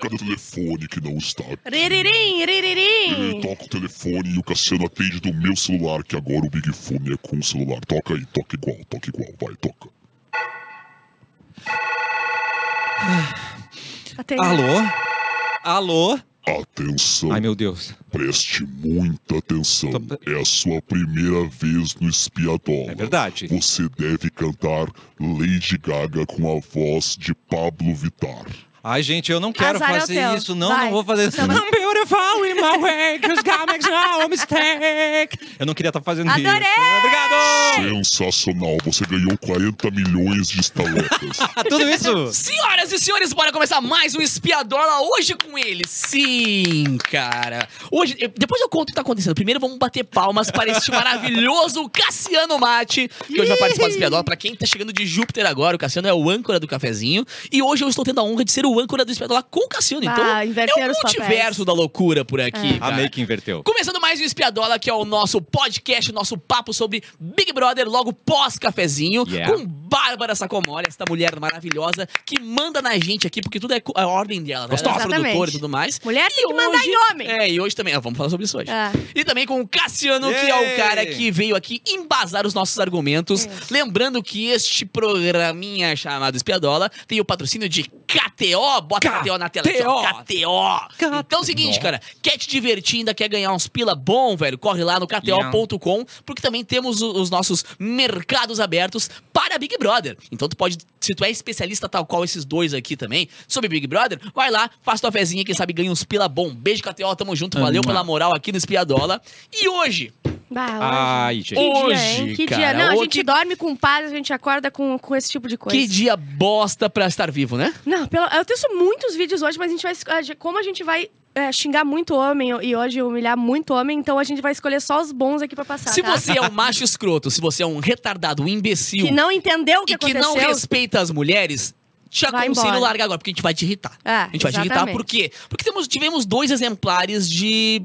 Cadê o telefone que não está? Riririm, Ele riririm. toca o telefone e o Cassiano atende do meu celular, que agora o Big Fone é com o celular. Toca aí, toca igual, toca igual, vai, toca. Atende. Alô? Alô? Atenção, Ai, meu Deus. preste muita atenção. Tô- É a sua primeira vez no Espiadola. É verdade. Você deve cantar Lady Gaga com a voz de Pablo Vittar. Ai, gente, eu não quero Azar é fazer isso. Não, Vai. não vou fazer isso. I'm beautiful in my way, 'cause God makes no mistake. Eu não queria estar fazendo Adorei! isso. Obrigado! Sensacional, você ganhou 40 milhões de estaletas. Ah, tudo isso? Senhoras e senhores, bora começar mais um Espiadola hoje com ele. Sim, cara. Hoje, depois eu conto o que tá acontecendo. Primeiro vamos bater palmas para este maravilhoso Cassiano Mate, que hoje vai participar do Espiadola. Pra quem tá chegando de Júpiter agora, o Cassiano é o âncora do cafezinho. E hoje eu estou tendo a honra de ser o âncora do Espiadola com o Cassiano. Então, Ah, inverteram é o papéis. multiverso da loucura por aqui, cara. Amei que inverteu. Começando mais um Espiadola, que é o nosso podcast, o nosso papo sobre Big Brother, logo pós-cafezinho, Yeah. com Bárbara Sacomori, esta mulher maravilhosa que manda na gente aqui, porque tudo é a ordem dela, né? Gostosa. Ela é produtora e tudo mais. Mulher tem E que mandar hoje- em homem. É, e hoje também, ah, vamos falar sobre isso hoje. É. E também com o Cassiano, que é o cara que veio aqui embasar os nossos argumentos. Lembrando que este programinha chamado Espiadola tem o patrocínio de KTO. Bota KTO na tela aqui, ó. KTO. Então é o seguinte, cara, quer te divertir, ainda quer ganhar uns pila bom, velho? Corre lá no KTO.com, porque também temos os nossos mercados abertos para Big Brother. Então tu pode, se tu é especialista tal qual esses dois aqui também, sobre Big Brother, vai lá, faz tua fezinha, quem sabe ganha uns pila bom. Beijo, KTO, tamo junto, valeu pela moral aqui no Espiadola. E hoje, Bah, hoje. Ai, gente. Que dia, Hoje, hein? Que cara, dia. Não, a gente dorme com paz, a gente acorda com, com esse tipo de coisa. que dia bosta pra estar vivo, né? Não, pelo, eu tenho muitos vídeos hoje, mas a gente vai. Como a gente vai é, xingar muito homem e hoje humilhar muito homem, então a gente vai escolher só os bons aqui pra passar. Se tá? você é um macho escroto, se você é um retardado, um imbecil Que não entendeu o que e que aconteceu. não respeita as mulheres, te aconselho largar agora, porque a gente vai te irritar. É, a gente vai te irritar exatamente. por quê? Porque temos, tivemos dois exemplares de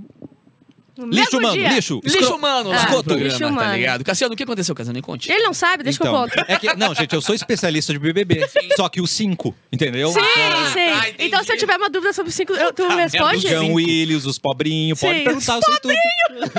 Lixo, mesmo mano, dia. lixo. lixo Escro- humano É, Esgoto. programa, lixo tá humano. ligado? Cassiano, o que aconteceu, Cassiano? Me conte. Ele não sabe, deixa que eu Então, conto. é que, não, gente, eu sou especialista de BBB. Só que o 5, entendeu? Sim, Ah, sim. tá, entendi. então, se eu tiver uma dúvida sobre os cinco, eu, tu me merda, Os responde? Jean Willis, os pobrinhos, pode perguntar, eu sei tudo.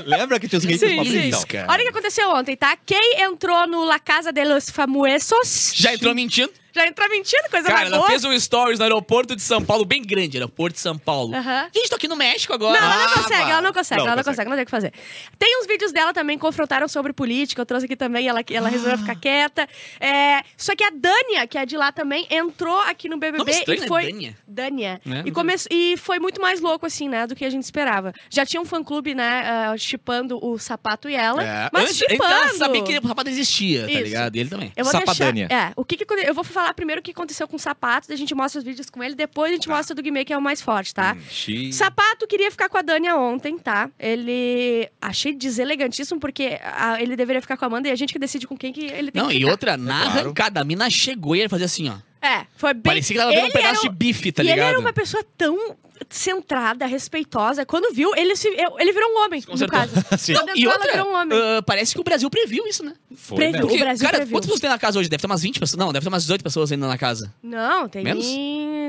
Lembra que tinha os gays pobrinhos? Então. Olha o que aconteceu ontem, tá? Quem entrou no La Casa de los Famosos... Já entrou mentindo? Já entrou mentindo, coisa Cara, mais ela boa. fez um stories no aeroporto de São Paulo, bem grande, aeroporto de São Paulo. Aham. Gente, tô aqui no México Não, agora. ela não Ah, consegue, ela não consegue, Não ela não consegue. consegue, não tem o que fazer. Tem uns vídeos dela também confrontaram sobre política, eu trouxe aqui também, ela, ela resolveu ficar quieta. É, só que a Dânia, que é de lá também, entrou aqui no BBB Nome estranho, e né? foi... Dânia. Dânia. Né? E, come... e foi muito mais louco, assim, né, do que a gente esperava. Já tinha um fã-clube, né, ah, chipando o Sapato e ela, É. mas Antes, antes ela chipando... sabia que o sapato existia, tá Isso. ligado? E ele também. Eu vou Sapadânia. deixar. É, o que que eu vou falar primeiro o que aconteceu com o sapato, a gente mostra os vídeos com ele, depois a gente mostra do Guimê, que é o mais forte, tá? Xi. Sapato queria ficar com a Dânia ontem, tá? Ele achei deselegantíssimo porque a- ele deveria ficar com a Amanda e a gente que decide com quem que ele tem Não, que e ficar. outra, na claro. arrancada, a mina chegou e ele fazia assim, ó. É, foi bem. Parecia que tava vendo um pedaço era de bife, tá e ligado? ele era uma pessoa tão centrada, respeitosa. Quando viu, ele, se, ele virou um homem, no caso. Sim. Quando E outra, um homem. ah, parece que o Brasil previu isso, né? Foi Previu. O Porque, Brasil cara, previu. quantas pessoas tem na casa hoje? Deve ter umas 20 pessoas. Não, deve ter umas 18 pessoas ainda na casa. Não, tem Menos?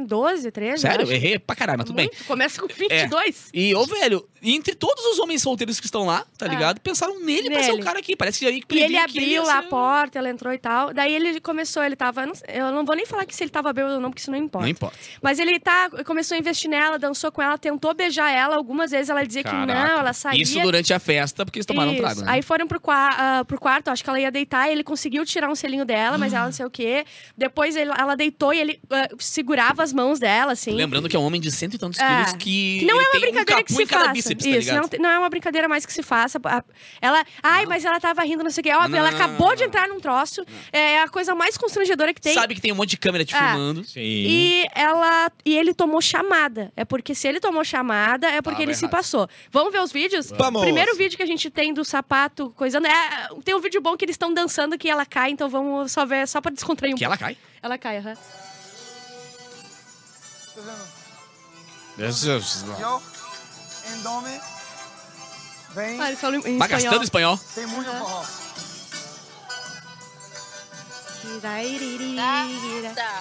12, 13. Sério? eu. Errei pra caralho, mas tudo bem. Muito. Começa com 22. E, ô, velho, entre todos os homens solteiros que estão lá, tá Ah. ligado? Pensaram nele, pra ser o Nele. cara aqui. Parece que aí E previu ele que abriu lá a ser- porta, ela entrou e tal. Daí ele começou, ele tava. Eu não, eu não vou nem falar que se ele tava bêbado ou não, porque isso não importa. Não importa. Mas ele tá, começou a investir nela, dançou com ela, tentou beijar ela. Algumas vezes ela dizia que Caraca. não, ela saía. Isso durante a festa, porque eles tomaram um Isso. trago, né? Aí foram pro, qua- ah, pro quarto, acho que ela ia deitar, e ele conseguiu tirar um selinho dela, mas ela não sei o quê. Depois ele- ela deitou e ele ah, segurava as mãos dela, assim. Lembrando que é um homem de cento e tantos É. quilos que. Que não ele é uma tem um brincadeira que se faça. bíceps, tá Isso, ligado? não, não é uma brincadeira mais que se faça. Ela, ai, mas ela tava rindo, não sei o quê. Óbvio, Não, ela não, não, acabou não, de não. entrar num troço. É a coisa mais constrangedora que tem. Sabe que tem um monte de câmera te É. filmando. Sim. E ela e ele tomou chamada. É porque se ele tomou chamada, é porque Tava ele se errado. passou. Vamos ver os vídeos? Vamos. O primeiro vídeo que a gente tem do sapato coisando. É, tem um vídeo bom que eles estão dançando que ela cai, então vamos só ver, só pra descontrair um Que ela cai. pouco. Ela cai, aham. Yo, em nome, vem, Ah, eles falam em Tá espanhol. gastando espanhol. tem muito forró.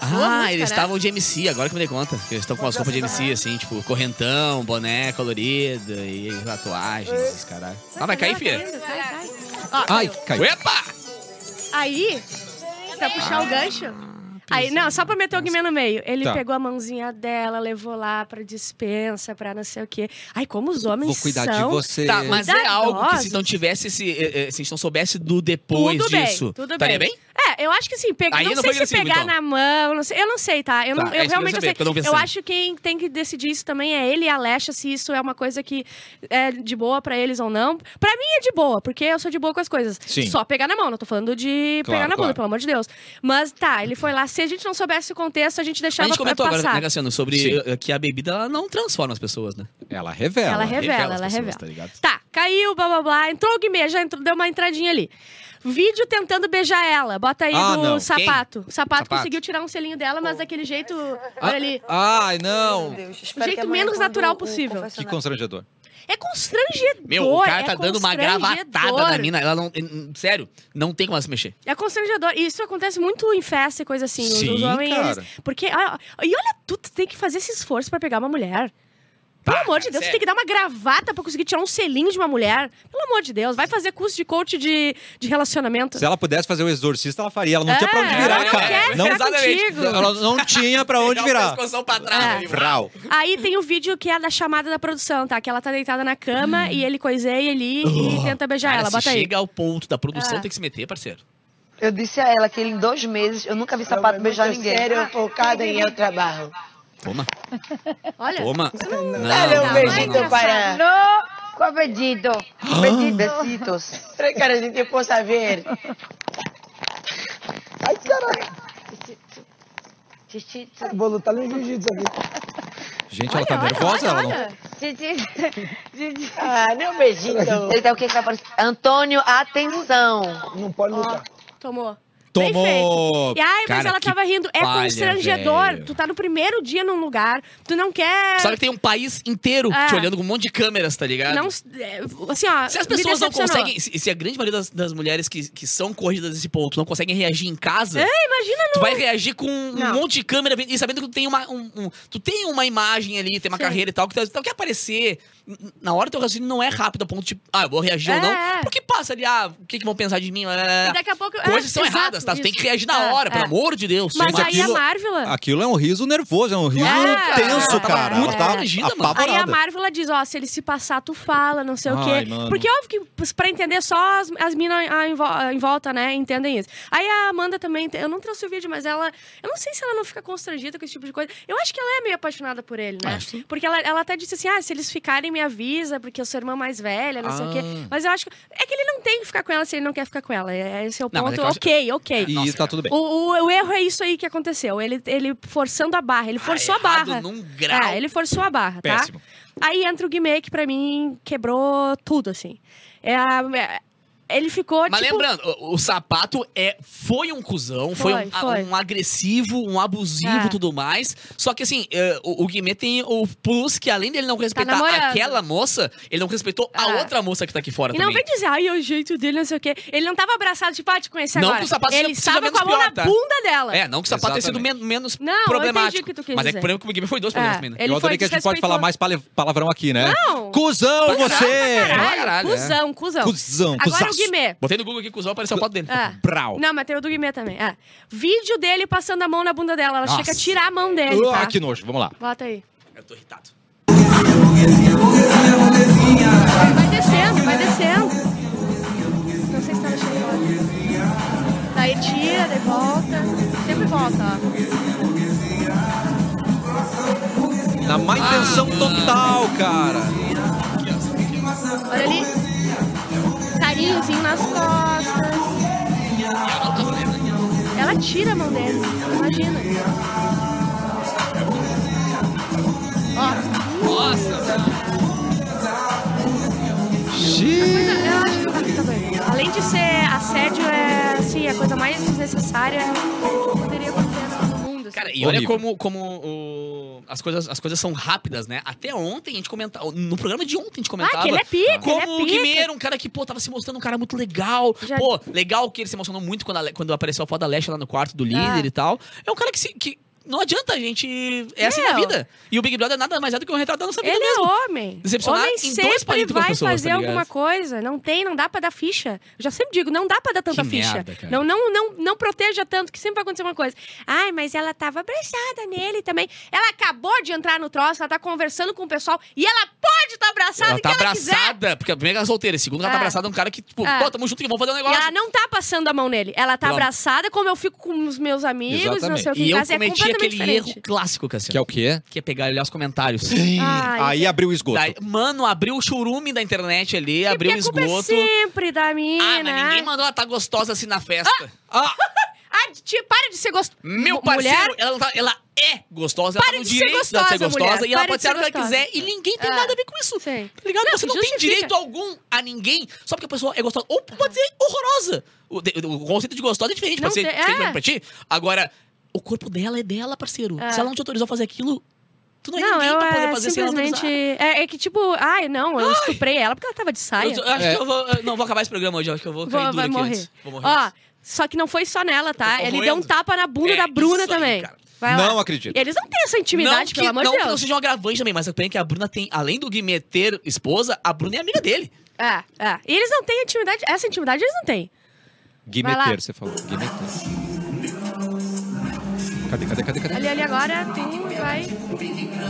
Ah, né? eles estavam de MC, agora que eu me dei conta. Eles estão com umas roupas de MC, assim, tipo, correntão, boné colorido e tatuagens, esses caralho. Ah, vai cair, filha? Cai, cai. Ó, Ai, caiu. Epa! Aí, pra puxar o gancho. Aí, não, só pra meter o Guimê no meio. Ele Tá. pegou a mãozinha dela, levou lá pra dispensa, pra não sei o quê. Ai, como os homens Vou cuidar de são. você. Tá, mas é algo que se Cuidadosos. não tivesse esse. eh, eh, Se a gente não soubesse do depois Tudo bem, disso. tudo estaria bem. bem? É, eu acho que sim. Pega, não, não sei se pegar então. na mão, não sei. Eu não sei, tá? Eu, não, Tá, é eu isso que eu realmente não saber, porque eu não sei. Eu essa acho que quem tem que decidir isso também é ele e a Alexa, se isso é uma coisa que é de boa pra eles ou não. Pra mim é de boa, porque eu sou de boa com as coisas. Sim. Só pegar na mão, não tô falando de Claro, pegar na bunda, claro. pelo amor de Deus. Mas tá, ele foi lá. Se a gente não soubesse o contexto, a gente A deixava gente comentou passar. agora, né, Cassiano, sobre Sim. eh, que a bebida ela não transforma as pessoas, né? Ela revela. Ela revela, ela pessoas, revela. Tá ligado? Tá, caiu, blá blá blá. Entrou o Guimê, já entrou, deu uma entradinha ali. Vídeo tentando beijar ela. Bota aí Ah, do não. sapato. O sapato, Sapato. conseguiu tirar um selinho dela, mas daquele jeito. Ah, Olha ali. Ai, não. O jeito menos natural possível. Que constrangedor. É constrangedor. Meu, o cara é tá dando uma gravatada na mina. Ela não. eh, Sério, não tem como ela se mexer. É constrangedor. E isso acontece muito em festa e coisa assim. Os- Sim, os homens, cara. eles. Porque. e olha, tu tem que fazer esse esforço pra pegar uma mulher. Pelo Tá, amor de Deus, sério. tem que dar uma gravata pra conseguir tirar um selinho de uma mulher. Pelo amor de Deus, vai fazer curso de coach de, de relacionamento. Se ela pudesse fazer o exorcista, ela faria. Ela não tinha pra onde É, virar, ela não cara. quer não, exatamente. contigo. ela não tinha pra onde virar. pra trás. É. Vrau. Aí tem o vídeo que é da chamada da produção, tá? Que ela tá deitada na cama e ele coiseia ali e tenta beijar Cara, ela. se Bota aí. chega ao ponto da produção, Ah. tem que se meter, parceiro. Eu disse a ela que ele, em dois meses eu nunca vi sapato beijar ninguém. Sério, focada em el trabalho. Toma, Olha. toma. Não, Dale não, un não, besito não, para... No, qual besito? Besi- Besitos. Tres caras de tiempo saber. Ai, caralho. Xixi, Vou lutar no jiu-jitsu aqui. Gente, ela tá olha, nervosa. olha, ela não... olha. Xixi. Ah, nem um beijinho. Ele tá o que que vai aparecer? Antônio, atenção. Não pode lutar. Tomou. Tomou! E ai, mas Cara, ela tava rindo. É palha, constrangedor. velho. Tu tá no primeiro dia num lugar, tu não quer. Sabe que tem um país inteiro É. te olhando com um monte de câmeras, tá ligado? Não, é, assim, ó. Se as pessoas não conseguem. Se, se a grande maioria das, das mulheres que, que são corridas desse ponto não conseguem reagir em casa. É, imagina Tu vai reagir com um Não. monte de câmera e sabendo que tu tem uma, um, um- tu tem uma imagem ali, tem uma Sim. carreira e tal, que tu, tu quer aparecer. Na hora teu raciocínio não é rápido a ponto de, ah, eu vou reagir ou É, não. é. Porque passa ali, ah, o que, que vão pensar de mim? E daqui a pouco. Coisas é, são exato, erradas, tá? Tu tem isso. que reagir na É, hora, é. pelo amor de Deus. Mas Mas aí aquilo- a Marvila. Aquilo é um riso nervoso, é um riso É, tenso, é, cara. É. tá Imagina, mano. Aí a. Marvel diz, ó, se ele se passar, tu fala, não sei o Ai, quê. mano. Porque óbvio que pra entender só as, as minas em, vo- em volta, né, entendem isso. Aí a Amanda também, eu não trouxe o vídeo, mas ela, eu não sei se ela não fica constrangida com esse tipo de coisa. Eu acho que ela é meio apaixonada por ele, né? Sim. Porque ela, ela até disse assim, ah, se eles ficarem, me avisa, porque eu sou irmã mais velha, não sei o quê. Ah. Mas eu acho que, é que ele não tem que ficar com ela se ele não quer ficar com ela. É, Esse é o Não, mas ponto. é acho- ok, ok. E Nossa, tá tudo bem. O, o, o erro é isso aí que aconteceu. Ele, ele forçando a barra. Ele forçou a errado barra. num grau. É, ele forçou a barra, tá? Péssimo. Aí entra o Guimê, que pra mim quebrou tudo, assim. É, a- é- ele ficou, Mas tipo... lembrando, o, o sapato é, foi um cuzão, foi, Foi, um, foi. um agressivo, um abusivo É. e tudo mais. Só que assim, eh, o, o Guimê tem o plus que além dele não respeitar Tá aquela moça, ele não respeitou a É. outra moça que tá aqui fora E não também. vem dizer, ai, é o jeito dele, não sei o quê. Ele não tava abraçado, tipo, ah, te conhecer Não agora. que o sapato Ele seja- seja estava com a mão pior, na tá? bunda dela. É, não que o sapato tenha sido men- menos Não, problemático. mas é que dizer. o problema é que o Guimê foi dois problemas É, também, né? ele Eu adorei que a gente pode falar mais palavrão aqui, né? Não. Cusão, você! É. cuzão, cuzão. Cusão, Agora Guimê. Botei no Google aqui, cuzão, apareceu a foto dele. É. Brau. Não, mas tem o do Guimê também. É. Vídeo dele passando a mão na bunda dela. Ela Nossa. chega a tirar a mão dele, Ah, tá? que nojo. Vamos lá. Bota aí. Eu tô irritado. Vai descendo, vai descendo. Não sei se tá mexendo agora. Daí tira, daí volta. Sempre volta, ó. Na má intenção total, cara. Olha ali. Nas costas. Ela tira a mão dele. Imagina. Ó. Nossa, Mas eu acho que tá bem. Além de ser assédio, é assim, a coisa mais desnecessária que poderia. Assim. Cara, e olha Horrível. como, como o, as coisas, as coisas são rápidas, né? Até ontem a gente comentava. No programa de ontem a gente comentava. Ah, que ele é pica, Como ele é o era um cara que, pô, tava se mostrando um cara muito legal. Já- Pô, legal que ele se emocionou muito quando, a quando apareceu a foto da Lesha lá no quarto do líder Ah. e tal. É um cara que, se, que não adianta a gente. É assim na vida. E o Big Brother nada mais é do que um retrato da nossa vida Ele mesmo. é homem. Decepcionar homem em dois sempre vai pessoas, fazer tá alguma coisa. Não tem, não dá pra dar ficha. Eu já sempre digo, não dá pra dar tanta Que ficha. merda, não, não, não, não proteja tanto, que sempre vai acontecer uma coisa. Ai, mas ela tava abraçada nele também. Ela acabou de entrar no troço, ela tá conversando com o pessoal e ela pode estar abraçada Ela tá ela quiser. abraçada, porque a primeira ela é solteira, a segunda ela tá Ah. abraçada é um cara que, tipo, Ah. pô, tamo junto que vamos fazer um E negócio. ela não tá passando a mão nele. Ela tá Pelo- abraçada, como eu fico com os meus amigos, não Exatamente. sei o que. E eu é cometi aquele diferente. erro clássico, Cassiano. Que é o quê? Que é pegar e olhar os comentários. Ai, Aí abriu o esgoto. Daí, mano, abriu o churume da internet ali, abriu o porque a culpa é esgoto. sempre da. Ah, mas ninguém mandou ela tá gostosa assim na festa. Ah, Ah, tia, para de ser gostosa. Meu parceiro, ela, não tá- ela é gostosa, ela Pare tá no de ser direito dela de ser gostosa, gostosa mulher. e ela pode de ser o que ela gostosa. quiser e ninguém tem Ah. nada a ver com isso. Sim. Tá ligado? Não, Você não justifica. tem direito algum a ninguém só porque a pessoa é gostosa. Ou pode ser horrorosa. O, de- o conceito de gostosa é diferente, Não pode ser tem- diferente é. pra ti. Agora, o corpo dela é dela, parceiro. É. Se ela não te autorizou a fazer aquilo, tu não é Não, ninguém eu pra poder é, fazer sem ela simplesmente. autorizar. É, é que tipo, ai, não, eu estuprei ela porque ela tava de saia. Eu, eu acho É. que eu vou. Não, vou acabar esse programa hoje. eu Acho que eu vou cair Vou, duro vai aqui morrer. antes. Vou morrer Ó, antes. só que não foi só nela, tá? Ele deu um tapa na bunda É, da Bruna isso aí, também. lá. não acredito. Eles não têm essa não intimidade, que, pelo amor não de que não Deus. seja um agravante também, mas eu penso que a Bruna tem, além do Gui meter esposa, a Bruna é amiga dele. É, é. E eles não têm intimidade. Essa intimidade eles não têm. Guimeter, você falou. Guimeter. Cadê, cadê, cadê, cadê? Ali, ali agora, tu vai.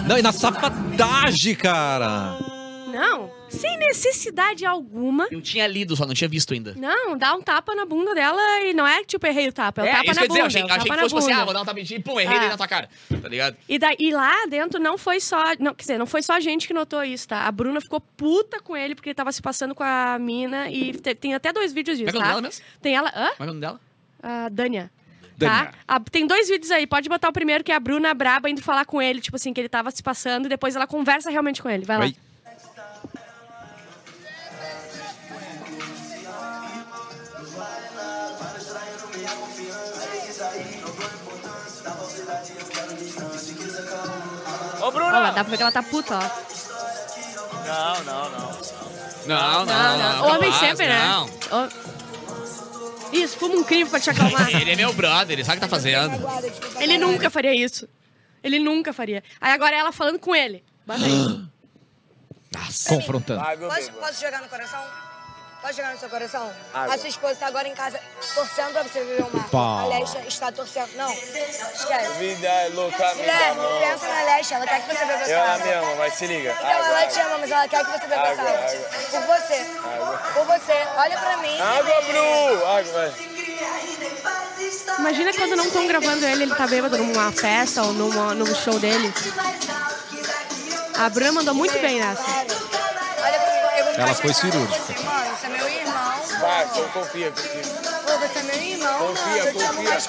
Não, e na safadagem, cara. Não, sem necessidade alguma. Eu tinha lido, só não tinha visto ainda. Não, dá um tapa na bunda dela e não é tipo, errei o tapa. É, o É, tapa isso na que dizer, bunda. eu achei, é achei tapa que fosse assim, ah, vou dar um tapinha e pum, errei Ah. na tua cara. Tá ligado? E, daí, e lá dentro não foi só. Não, quer dizer, não foi só a gente que notou isso, tá? A Bruna ficou puta com ele porque ele tava se passando com a mina e te- tem até dois vídeos é disso, é o nome tá? dela mesmo? Tem ela. Hã? Como é é o nome dela? A Dânia. Tá? A- tem dois vídeos aí. Pode botar o primeiro, que é a Bruna braba indo falar com ele, tipo assim, que ele tava se passando, e depois ela conversa realmente com ele. Vai lá. Ô, Bruno! Ó, lá, dá pra ver que ela tá puta, ó. Não, não, não. Não, não, Não, não. Homem capaz, sempre, né? não. Ó. Isso, fuma um crivo pra te acalmar. Ele é meu brother, ele sabe o que tá fazendo. Ele nunca faria isso. Ele nunca faria. Aí agora ela falando com ele. Bota aí. Confrontando. Posso, posso jogar no coração? Pode jogar no seu coração? Água. A sua esposa está agora em casa torcendo pra você viver o mar. Pá. A Lesha está torcendo. Não, esquece. Vida é louca, me Guilherme, pensa na Lesha, ela quer que você beba essa Eu água. amo, amo, mas se liga. Então, ela te ama, mas ela quer que você beba essa Água, água. Por você. Por você. Olha pra mim. Água, Bru! Água, vai. Imagina quando não estão gravando ele, ele tá bêbado numa festa ou numa, num show dele. A Bruna mandou muito bem nessa. Ela foi cirúrgica. Você, mano, você é meu irmão. Vai, só confia, confia. Você é irmão, Confia, mano. Eu te amo confia.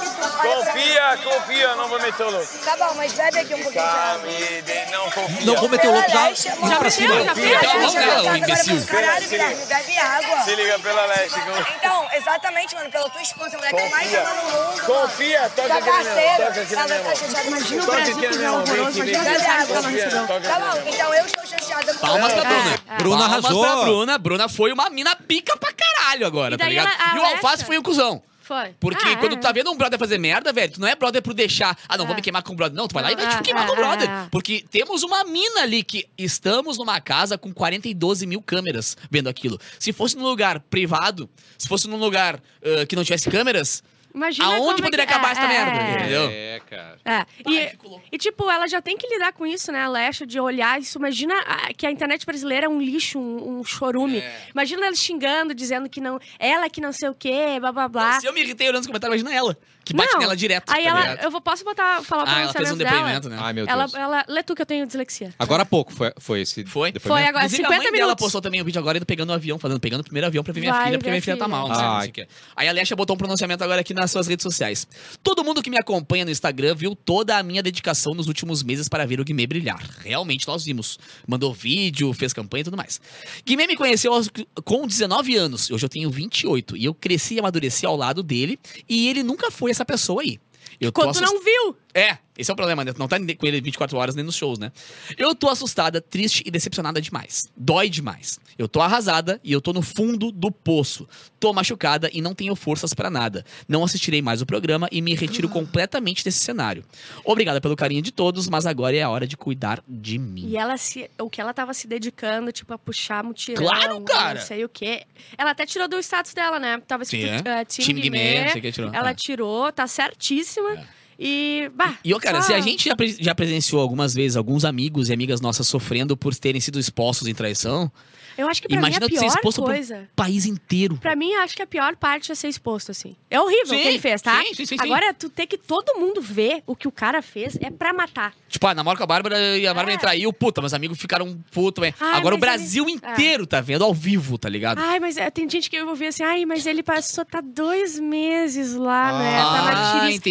Confia, confia, não vou meter o louco. Tá bom, mas bebe aqui um pouquinho de água. Cami, de- não confia. Não vou meter o louco já. Indo mano, pra cima. já Você fez? Então, imbecil. pra Caralho, Se liga. Guilherme, bebe água. Se liga pela leste. eu- Então, exatamente, mano, pela tua esposa, a mulher que eu mais amo no mundo. Confia, toca aqui na minha mão. Imagina o Brasil que minha é horroroso, imagina não Tá bom, então eu estou chateada Palmas pra. Bruna. É, é. Bruna Palmas arrasou. pra Bruna. Bruna foi uma mina pica pra caralho agora, E tá ligado? e o Alface foi o cuzão. Foi. Porque Ah, quando tu tá é. vendo um brother fazer merda, velho, tu não é brother por deixar. Ah, não, vou É. me queimar com o brother. Não, tu vai lá e vai te queimar é, com o brother. é, é. Porque temos uma mina ali que estamos numa casa com 40 e 12 mil câmeras vendo aquilo. Se fosse num lugar privado, se fosse num lugar ah, que não tivesse câmeras, Imagina aonde como é poderia que- acabar é, essa é, merda? é. Entendeu? É, cara. É, e, louco. e, tipo, ela já tem que lidar com isso, né, a Lesha, de olhar isso. Imagina ah, que a internet brasileira é um lixo, um, um chorume. É. Imagina ela xingando, dizendo que não. Ela que não sei o quê, blá blá blá. Se eu me irritei olhando os comentários, imagina ela. Que bate Não. nela direto. Aí tá ela. ligado? Eu vou, posso botar, falar o Ah, ela fez um pronunciamento dela? depoimento, né? Ai, meu Ela, Deus. ela. Lê tu que eu tenho dislexia. Agora há pouco foi, foi esse Foi? depoimento. Foi agora, Inclusive, 50 a mãe dela minutos. postou também um vídeo agora indo pegando o avião, fazendo, pegando o primeiro avião pra ver minha Vai filha, porque ver minha a filha tá filha. mal, não sei, não Ai. sei o quê. Aí a Lesha botou um pronunciamento agora aqui nas suas redes sociais. Todo mundo que me acompanha no Instagram viu toda a minha dedicação nos últimos meses para ver o Guimê brilhar. Realmente nós vimos. Mandou vídeo, fez campanha e tudo mais. Guimê me conheceu aos- com 19 anos, hoje eu tenho 28, e eu cresci e amadureci ao lado dele, e ele nunca foi essa pessoa aí. Eu Quando não viu. É, esse é o problema, né? Tu não tá com ele 24 horas nem nos shows, né? Eu tô assustada, triste e decepcionada demais. Dói demais. Eu tô arrasada e eu tô no fundo do poço. Tô machucada e não tenho forças pra nada. Não assistirei mais o programa e me retiro completamente desse cenário. Obrigada pelo carinho de todos, mas agora é a hora de cuidar de mim. E ela se. O que ela tava se dedicando, tipo, a puxar mutirão. Claro, cara! Não sei o quê. Ela até tirou do status dela, né? Tava Sim, escrito é. eh, Team Time Guimê, Guimê. Ela É. tirou, tá certíssima. E. Bah, E, ô, cara, só- se a gente já, pre- já presenciou algumas vezes alguns amigos e amigas nossas sofrendo por terem sido expostos em traição, Eu acho que pra imagina mim a ser pior exposto coisa. pro país inteiro. Pra mim, acho que a pior parte é ser exposto, assim. É horrível o Sim, que ele fez, tá? sim, sim, sim. Agora, tu ter que todo mundo ver o que o cara fez é pra matar. Tipo, ah, namoro com a Bárbara e a Bárbara É. traiu, puta, meus amigos ficaram puto. Ai, Agora o Brasil ele- É. inteiro tá vendo ao vivo, tá ligado? Ai, mas é, tem gente que eu ouvi assim, ai, mas ele passou, tá dois meses lá, né? Tá na Ah, tiriça.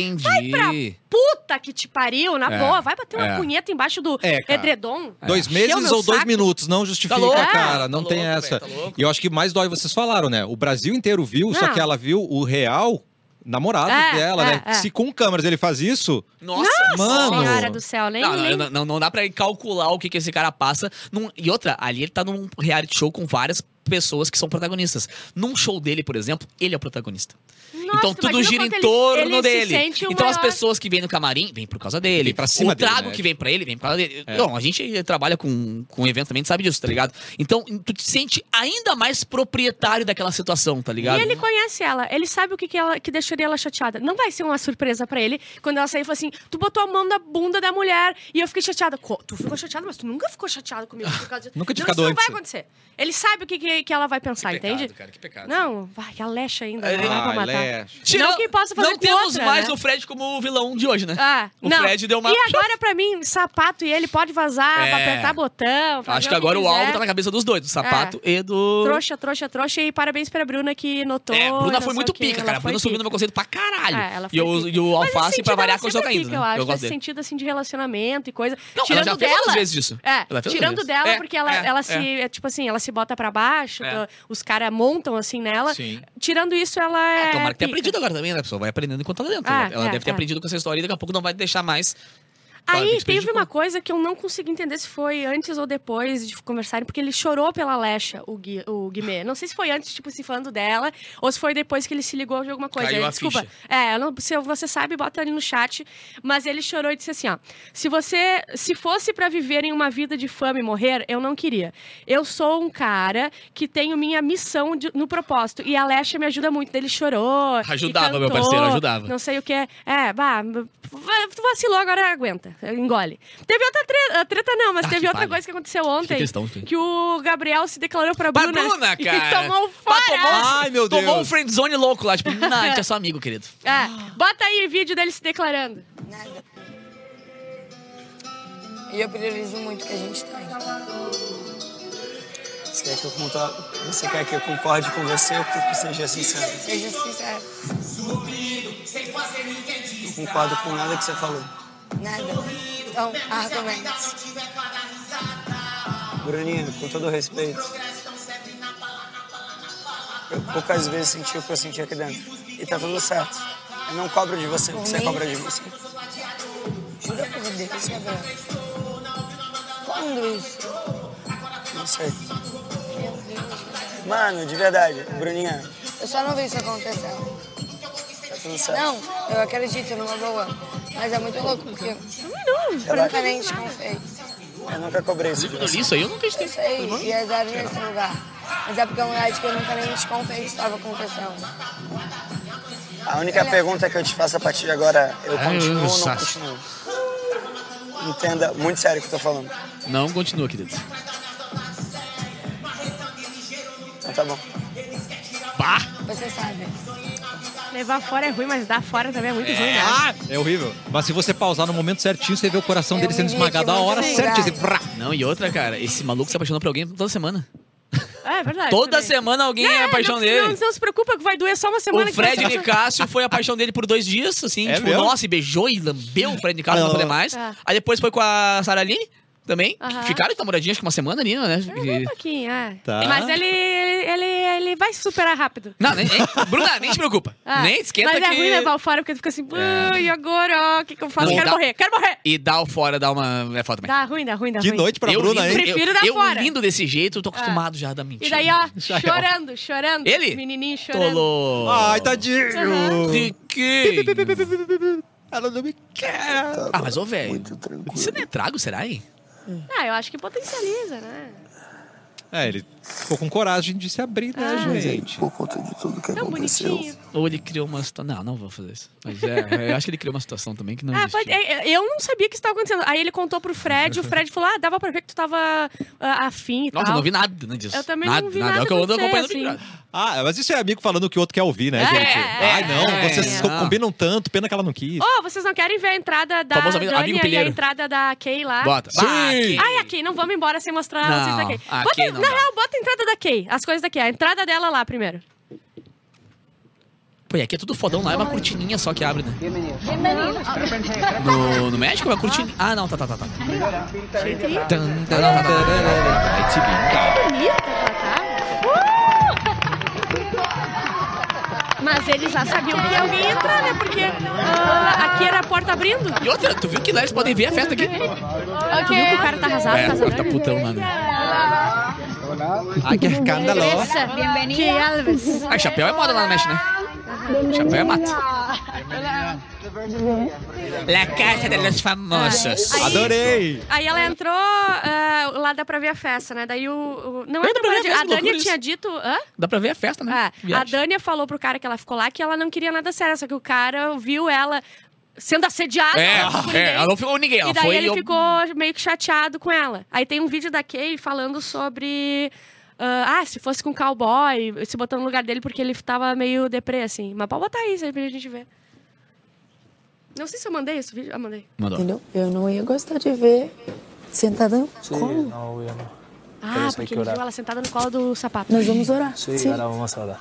Puta que te pariu, na É, boa. Vai bater uma é. punheta embaixo do É, cara. edredom. Dois Encheu meses ou dois saco. minutos, não justifica, Tá louco, cara. tá Não tem louco, essa. velho, tá. E eu acho que mais dói vocês falaram, né? O Brasil inteiro viu, só Não. que ela viu o real namorado É, dela, é, né? é. Se com câmeras ele faz isso, Nossa, mano. Senhora do céu, nem... Não, não, nem... não, não, não dá pra calcular o que, que esse cara passa. Num- E outra, ali ele tá num reality show com várias pessoas que são protagonistas. Num show dele, por exemplo, ele é o protagonista. Nossa, então tu tudo gira em ele- torno ele se dele. sente o Então as maior- pessoas que vêm no camarim, vêm por causa dele. Pra cima o dele, trago né? que vem pra ele, vem por causa dele. É. Não, a gente trabalha com, com evento também, a gente sabe disso, tá ligado? Então tu te sente ainda mais proprietário daquela situação, tá ligado? E ele conhece ela, ele sabe o que, que, ela, que deixaria ela chateada. Não vai ser uma surpresa pra ele quando ela sair e falar assim: tu botou a mão na bunda da mulher e eu fiquei chateada. Tu ficou chateada, mas tu nunca ficou chateada comigo por causa disso. Nunca tinha não, isso não vai antes. acontecer. Ele sabe o que, que, que ela vai pensar, Que pecado, entende? cara, que pecado. Não, vai, que a lecha ainda, É, não dá pra Ai, matar. Leche. Não que possa fazer Não com temos outra, mais né? o Fred como o vilão de hoje, né? Ah, O não. Fred deu uma- E agora, pra mim, sapato e ele pode vazar, É. pra apertar botão. fazer Acho que o agora o quiser. alvo tá na cabeça dos dois, do sapato e do. Trouxa, trouxa, trouxa. E parabéns pra Bruna que notou. É, Bruna foi muito pica, cara. Bruna subiu no meu conceito pra caralho. É, e, o, e esse alface, pra variar, começou sempre caindo. né? Eu acho, dele. sentido, assim, de relacionamento e coisa. Não, ela tirando já fez dela. vezes isso. É, Ela fez tirando dela, vezes. porque ela, É, ela é, se, é, tipo assim, ela se bota pra baixo, É. os caras montam assim nela. Sim. Tirando isso, ela é. Tomara que tenha aprendido agora também, né? A pessoa vai aprendendo enquanto tá dentro. Ah, ela é, deve ter é. aprendido com essa história e daqui a pouco não vai deixar mais. Claro, Aí teve uma coisa que eu não consegui entender se foi antes ou depois de conversarem, porque ele chorou pela Lecha, o, Gui, o Guimê. Não sei se foi antes, tipo, se falando dela, ou se foi depois que ele se ligou de alguma coisa. Caiu Desculpa. É, não- se você sabe, bota ali no chat. Mas ele chorou e disse assim: ó. Se você. Se fosse pra viver em uma vida de fama e morrer, eu não queria. Eu sou um cara que tenho minha missão de- no propósito. E a Lecha me ajuda muito. Ele chorou. Ajudava, meu cantou, parceiro, ajudava. Não sei o que. É, bah, vacilou, agora aguenta. Engole. Teve outra treta, treta não, mas Ah, teve outra palha. coisa que aconteceu ontem. que eles tão- que o Gabriel se declarou pra Pra Bruna. Bruna, E cara. tomou um fora. tomou, Ai, meu tomou Deus. um friendzone louco lá. Tipo, não, a gente é só amigo, querido. É, bota aí o vídeo dele se declarando. Nada. E eu priorizo muito o que a gente tem. Você quer que eu, conta... você quer que eu concorde com você ou que seja sincero? Seja sincero. Não concordo com nada que você falou. Nada. Então, argumentos. Bruninha, com todo respeito, eu poucas vezes senti o que eu senti aqui dentro. E tá tudo certo. Eu não cobro de você o que você cobra de você. Jura por Deus, Gabriel. Quando isso? Não sei. Meu Deus. Mano, de verdade, Bruninha, Eu só não vi isso acontecendo. Tudo certo. Não, eu acredito numa boa. Mas é muito louco, porque eu Relaxa. nunca nem desconfiei. Eu nunca cobrei isso isso aí eu não Eu acreditei. sei, e é zero nesse lugar. Mas é porque é um lugar de que eu nunca nem desconfiei que estava acontecendo. A única pergunta que eu te faço a partir de agora é: eu Ah, continuo ou não nossa. continuo? Entenda muito sério o que eu tô falando. Não continua, querido. Então tá bom. Pá! Você sabe. Levar fora é ruim, mas dar fora também é muito ruim, né? Ah, é horrível. Mas se você pausar no momento certinho, você vê o coração Eu dele sendo esmagado a hora certinha. Assim. Não, e outra, cara, esse maluco se apaixonou por alguém toda semana. É, verdade. Toda também. semana alguém é a paixão não, dele. Não, não se preocupa que vai doer só uma semana. O que vai Fred ser- Nicásio foi a paixão dele por dois dias, assim, É tipo, mesmo? nossa, e beijou e lambeu o Fred Nicásio, não Ah. poder mais. Ah. Aí depois foi com a Sara Aline, também. Aham. Ficaram namoradinhos acho que uma semana ali, né? Um pouquinho, é. Tá. Mas ele, ele, ele, ele vai se superar rápido. Não, nem, nem- Bruna, nem te preocupa. Ah, nem esquenta Mas é que... ruim levar o fora, porque tu fica assim, "Ah, e agora? O que, que eu faço? Não, quero dá- morrer, quero morrer. E dá o fora, dá uma... É foda também. Dá ruim, dá ruim, dá Que ruim. noite pra eu Bruna, hein? Prefiro eu, dar eu fora. Ah. lindo desse jeito, eu tô acostumado já da mentira. E daí, ó, é. chorando, chorando. Ele? Menininho chorando. Tolo. Ai, tadinho. De que? Ela não me quer. Ah, mas ô, velho, isso não é trago, será, hein? Ah, eu acho que potencializa, né? É, ele ficou com coragem de se abrir, né, Ah. gente? Por conta de tudo que Tão bonitinho. Ou ele criou uma situação... Não, não vou fazer isso. Mas é, eu acho que ele criou uma situação também que não Ah, existe. pode- é, é, eu não sabia que isso estava acontecendo. Aí ele contou pro Fred, o Fred falou: ah, dava pra ver que tu tava ah, afim e Nossa, tal. eu não vi nada né, disso. Eu também nada, não vi nada. nada É o que eu ando acompanhando Big assim. Ah, mas isso é amigo falando o que o outro quer ouvir, né, É, gente? é, Ai, não, é, vocês não. combinam tanto, pena que ela não quis. Ô, vocês não querem ver a entrada da Famoso amigo- Dani amigo e a entrada da Kay lá? Bota. Sim. Ai, a Kay, não vamos embora sem mostrar Não, vocês da Kay. a Bota, Kay não na real, bota a entrada da Kay, as coisas da Kay. A entrada dela lá primeiro. Pô, e aqui é tudo fodão lá, é uma cortininha só que abre, né? No, no México é uma cortininha. Ah, não, tá, tá, tá. tá. Tá. Mas eles já sabiam que alguém ia entrar, né? Porque ah, aqui era a porta abrindo. E outra, tu viu que lá eles podem ver a festa aqui? Tu viu que o cara tá arrasado, É, casado? tá putão lá, né? Ai, que escândalo. Que Alves. Ah, chapéu é moda lá no México, né? Chapéu é mato. La Casa de los Famosos. Aí- Adorei. Aí ela entrou, ah, lá dá pra ver a festa, né? Daí o. o- não É, dá pra ver a a festa, Dania loucura tinha isso. dito. Hã? Dá pra ver a festa, né? É, a. Dania falou pro cara que ela ficou lá que ela não queria nada sério, só que o cara viu ela sendo assediada. É, por ninguém. é, ela não ficou ninguém, ela E daí foi... ele eu- ficou meio que chateado com ela. Aí tem um vídeo da Kay falando sobre. ah, ah, se fosse com cowboy, se botando no lugar dele porque ele tava meio deprê, assim. Mas pode botar isso aí pra gente ver. Não sei se eu mandei esse vídeo. Ah, mandei. Mandou. Entendeu? Eu não ia gostar de ver sentada no colo. No, obvio no. Ah, porque ele viu ela sentada no colo do sapato. Nós vamos orar. Sí, Sim. ahora vamos orar.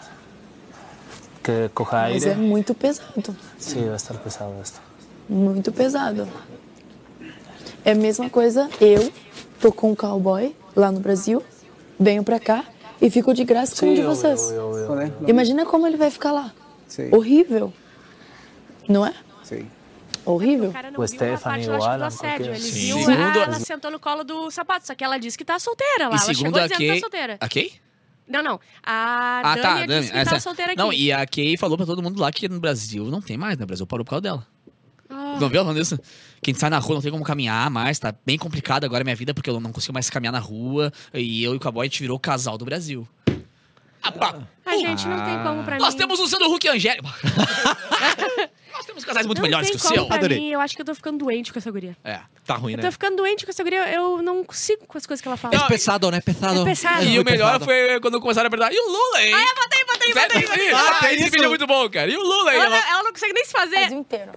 Que Mas é muito pesado. Sí, va a estar pesado. Muito pesado. É a mesma coisa, eu tô com um cowboy lá no Brasil, venho pra cá e fico de graça com um de vocês. obvio, obvio. Imagina como ele vai ficar lá. Sí, Horrível. Não é? sí. Horrível. O cara não O Stephanie, o eu Alan, assédio. Ele Sim. viu Segundo- ela sentou no colo do sapato, só que ela disse que tá solteira lá. E ela segundo chegou a dizendo que tá solteira. A Kay? Não, não. A Ah, Dani tá, disse Dani. que essa- tá solteira aqui. Não, e a Kay falou pra todo mundo lá que no Brasil não tem mais, né? O Brasil parou por causa dela. Ah. Não viu falando isso? Quem sai na rua não tem como caminhar mais, tá bem complicado agora a minha vida, porque eu não consigo mais caminhar na rua. E eu e o Cowboy, a gente virou o casal do Brasil. Ah, pá. A gente não tem como pra Nós mim. temos o Sandro Huck e a Angélica. Nós temos casais muito não melhores tem que o como seu. pra Adorei. mim. Eu acho que eu tô ficando doente com essa guria. É. Tá ruim, Eu né? tô ficando doente com essa guria. Eu não consigo com as coisas que ela fala. É pesado, né? Pesado. É pesado. E muito o melhor pesado. foi quando começaram a verdade. E o Lula, hein? Ah, eu botei, botei, botei, botei. Ah, Ah, tem esse isso? vídeo é muito bom, cara. E o Lula, hein? Ela, Ela- ela não consegue nem se fazer. Brasil inteiro.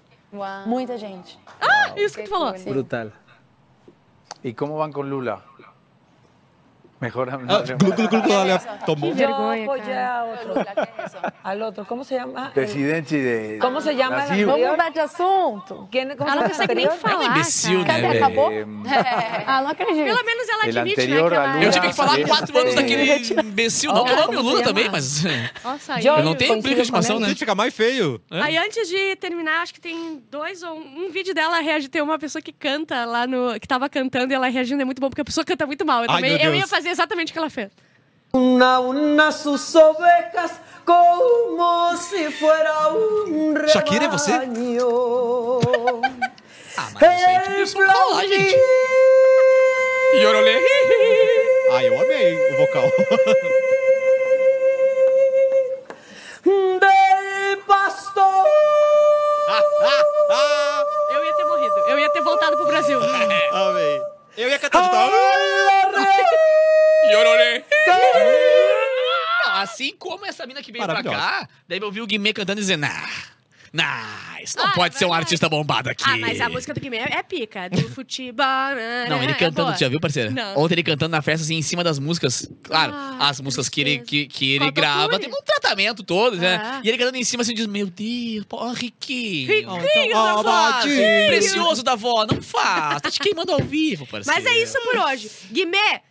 Muita gente. Ah, isso que tu falou. Brutal. ¿Y cómo van con Lula? Mejor Ah, glu, glu, glu, tomou. Que vergonha, cara. Al otro, ¿cómo se llama? Presidente de ¿Cómo se llama Brasil. anterior? mudar de assunto? ¿Quién, ¿Cómo Ela não se llama consegue nem anterior? É falar, imbecil, cara. né, velho? Acabou? Ah, não acredito. Pelo menos ela El admite, anterior né, a ela... Lula. Eu tive que falar quatro anos daquele imbecil. Não que eu ame o Lula também, mas... Nossa, aí... Eu não tenho com né? Gente, fica mais feio. Aí antes de terminar, acho que tem dois ou um, vídeo dela reagir. Tem uma pessoa que canta lá no. que tava cantando e ela reagindo é muito bom, porque a pessoa canta muito mal. Eu também eu ia fazer exatamente o que ela fez. Una, una sus ovejas como si fuera un rebaño. Shakira, é você? Ah, mas isso aí a gente precisou falar, gente. Yorolê. Ai, eu amei o vocal. Del pastor. Eu ia ter morrido. Eu ia ter voltado pro Brasil. amei. Eu ia cantar de novo. Assim como essa mina que veio pra cá, daí eu ouvi o Guimê cantando e dizendo, ah, Nah, isso não Ah, pode é ser um verdade. artista bombado aqui. Ah, mas a música do Guimê é pica. Do futebol. Não, ele é cantando, tu já viu, parceiro? Não. Ontem ele cantando na festa, assim, em cima das músicas. Claro, Ah, as músicas que ele, que, que ele grava, tem um tratamento todo, né? Ah. E ele cantando em cima, assim, diz, meu Deus, pô, riquinho. Riquinho não da faz. Riquinho. Precioso da avó, não faz. Tá te queimando ao vivo, parceiro. Mas é isso por hoje. Guimê,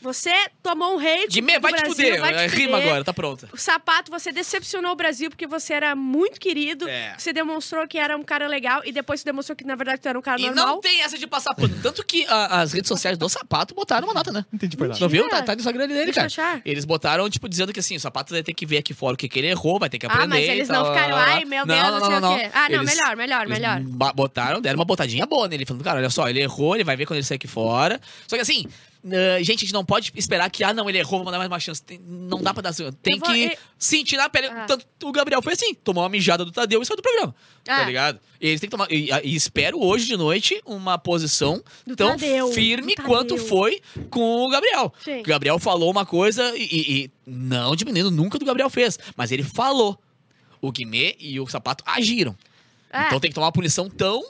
você tomou um hate. Guimê, do vai te Brasil, fuder. vai te Rima fuder. agora, tá pronta. O sapato, você decepcionou o Brasil porque você era muito querido. É. Você demonstrou que era um cara legal e depois você demonstrou que, na verdade, tu era um cara E normal. não tem essa de passar pano. Tanto que a- as redes sociais do Sapato botaram uma nota, né? Entendi por nada. Não viu? Tá, tá no Instagram dele, Deixa cara. achar. Eles botaram, tipo, dizendo que assim, o Sapato vai ter que ver aqui fora o que, que ele errou, vai ter que Ah, aprender. mas e eles tal, não ficaram, lá, lá, lá. ai, meu Deus, não, sei o quê. Ah, não, Eles- melhor, melhor, eles melhor. Botaram, deram uma botadinha boa nele, falando, cara, olha só, ele errou, ele vai ver quando ele sair aqui fora. Só que assim, ah, gente, a gente não pode esperar que, ah, não, ele errou, vamos dar mais uma chance. Tem- não dá pra dar. Tem vou- que sentir na pele. Ah. Tanto o Gabriel foi assim, tomou uma mijada do Tadeu e saiu do programa. Tá Ah. ligado? E eles têm que tomar. E, e espero hoje de noite uma posição Do tão Tadeu, firme quanto foi com o Gabriel. Sim. O Gabriel falou uma coisa e, e- e não diminuindo nunca do Gabriel fez, mas ele falou. O Guimê e o Sapato agiram. É. Então tem que tomar uma punição tão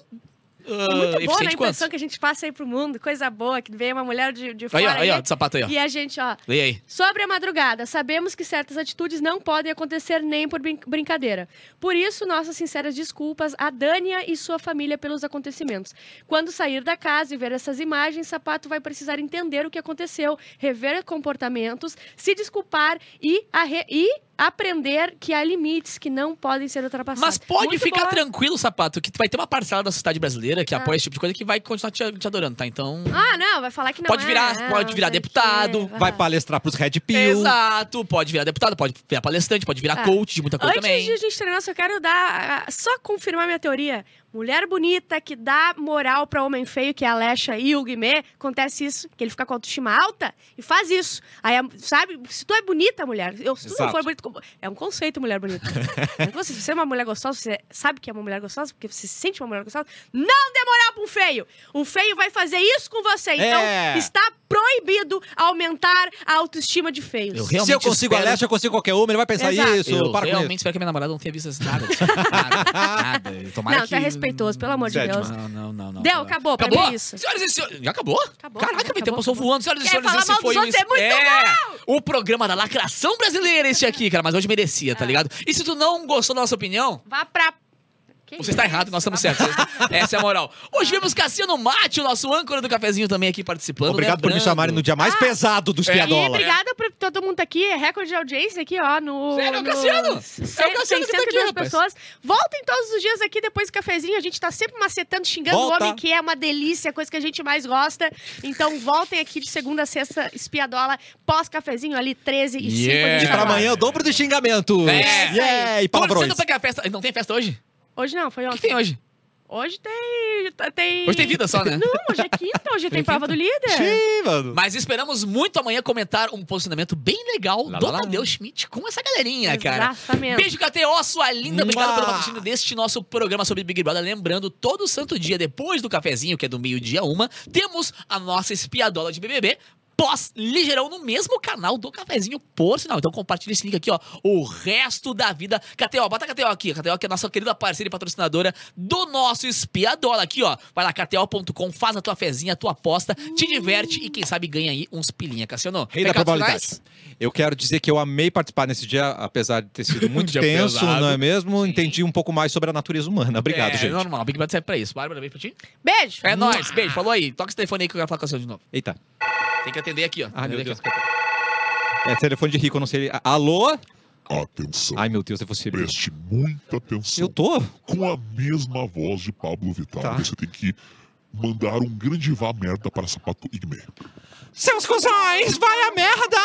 ah, Muito boa na eficiente quanto. impressão que a gente passa aí pro mundo. Coisa boa, que veio uma mulher de, de Aí, fora. ó, aí, ó, e- do sapato aí, ó. E a gente, ó... Leia aí. Sobre a madrugada, sabemos que certas atitudes não podem acontecer nem por brin- brincadeira. Por isso, nossas sinceras desculpas a Dânia e sua família pelos acontecimentos. Quando sair da casa e ver essas imagens, Sapato vai precisar entender o que aconteceu, rever comportamentos, se desculpar e, e aprender que há limites que não podem ser ultrapassados. Mas pode Muito ficar boa. tranquilo, Sapato, que vai ter uma parcela da sociedade brasileira que Ah. apoia esse tipo de coisa que vai continuar te, te adorando, tá? Então. Ah, não, vai falar que não pode é, virar, não, pode virar deputado. quê. Vai palestrar pros Red Pill. Exato, pode virar deputado, pode virar palestrante, pode virar Ah. coach de muita coisa Antes também. de a gente treinar, só quero dar. ah, Só confirmar minha teoria. Mulher bonita que dá moral pra homem feio, que é a Alexa e o Guimê, acontece isso, que ele fica com a autoestima alta e faz isso. Aí, sabe, se tu é bonita, mulher, eu, se tu não Exato. for bonita. É um conceito, mulher bonita. É um. Se você é uma mulher gostosa, você sabe que é uma mulher gostosa, porque você se sente uma mulher gostosa, não dê moral pra um feio. O feio vai fazer isso com você. Então, É. está proibido aumentar a autoestima de feios. Eu realmente Se eu consigo espero- a Leste, eu consigo qualquer homem, ele vai pensar Exato. isso. Eu para com realmente isso. espero que minha namorada não tenha visto esse nada. disso. Nada. nada. Tomara Não, que... tu é respeitoso, pelo amor de Sétima. Deus. Não, não, não, não. Deu, Não. acabou, pra Acabou? mim é isso. Senhoras e senhores. Já acabou? Acabou, Caraca, acabou, meu tempo passou acabou. voando. Senhoras e senhores, falar esse mal foi outros é muito o programa da lacração brasileira esse aqui, cara. Mas hoje merecia, É. tá ligado? E se tu não gostou da nossa opinião, Vá pra. Que você está errado, nós estamos certos. Essa é a moral. Hoje vimos Cassiano Mate, o nosso âncora do cafezinho também aqui participando. Obrigado por me lembrando- chamarem no dia mais Ah. pesado dos É. E Piadola. obrigada por todo mundo aqui. É recorde de audiência aqui, ó. No, Sério, é o no... Cassiano? É o Cassiano que tá aqui, 602 rapaz. pessoas. Voltem todos os dias aqui depois do cafezinho. A gente tá sempre macetando, xingando Volta. o homem, que é uma delícia, coisa que a gente mais gosta. Então voltem aqui de segunda a sexta, espiadola, pós-cafezinho ali, 13 e 5. Yeah. E pra amanhã, o dobro do xingamento. É. Yeah, e palavrões. Torcendo pra que a festa... Não tem festa hoje? Hoje não, foi O ontem. que tem hoje? Hoje tem, tem... Hoje tem vida só, né? Não, hoje é quinta, hoje tem prova do líder. Sim, mano. Mas esperamos muito amanhã comentar um posicionamento bem legal Lá, do lá, lá. Tadeu Schmidt com essa galerinha, cara. Exatamente. Beijo, KTO, sua linda. Obrigado pelo patrocínio deste nosso programa sobre Big Brother. Lembrando, todo santo dia, depois do cafezinho, que é do meio-dia uma, temos a nossa espiadola de BBB. Pós ligeirão no mesmo canal do cafezinho, por sinal. Então compartilha esse link aqui, ó. O resto da vida. KTO, bota a KTO aqui. A KTO que é a nossa querida parceira e patrocinadora do nosso espiadola aqui, ó. Vai lá, KTO.com, faz a tua fezinha, a tua aposta, te diverte e quem sabe ganha aí uns pilinha, Cassiano. Rei da probabilidade. finais? Eu quero dizer que eu amei participar nesse dia, apesar de ter sido muito tenso, pesado. não é mesmo? Entendi um pouco mais sobre a natureza humana. Obrigado, é, gente. normal. Big Brother serve pra isso. Bárbara, beijo pra ti. Beijo. É nóis. Beijo. Falou aí. Toca esse telefone aí que eu quero falar com a senhora de novo. Eita. Tem que atender aqui, ó. Ai, meu Atender Deus. aqui. É telefone de rico, eu não sei. Alô? Atenção. Ai, meu Deus, eu vou ser. Preste muita atenção. Eu tô? Com a mesma voz de Pablo Vittar, Tá. você tem que mandar um grande vá merda para Sapato Igme. Seus cuzões, vai a merda!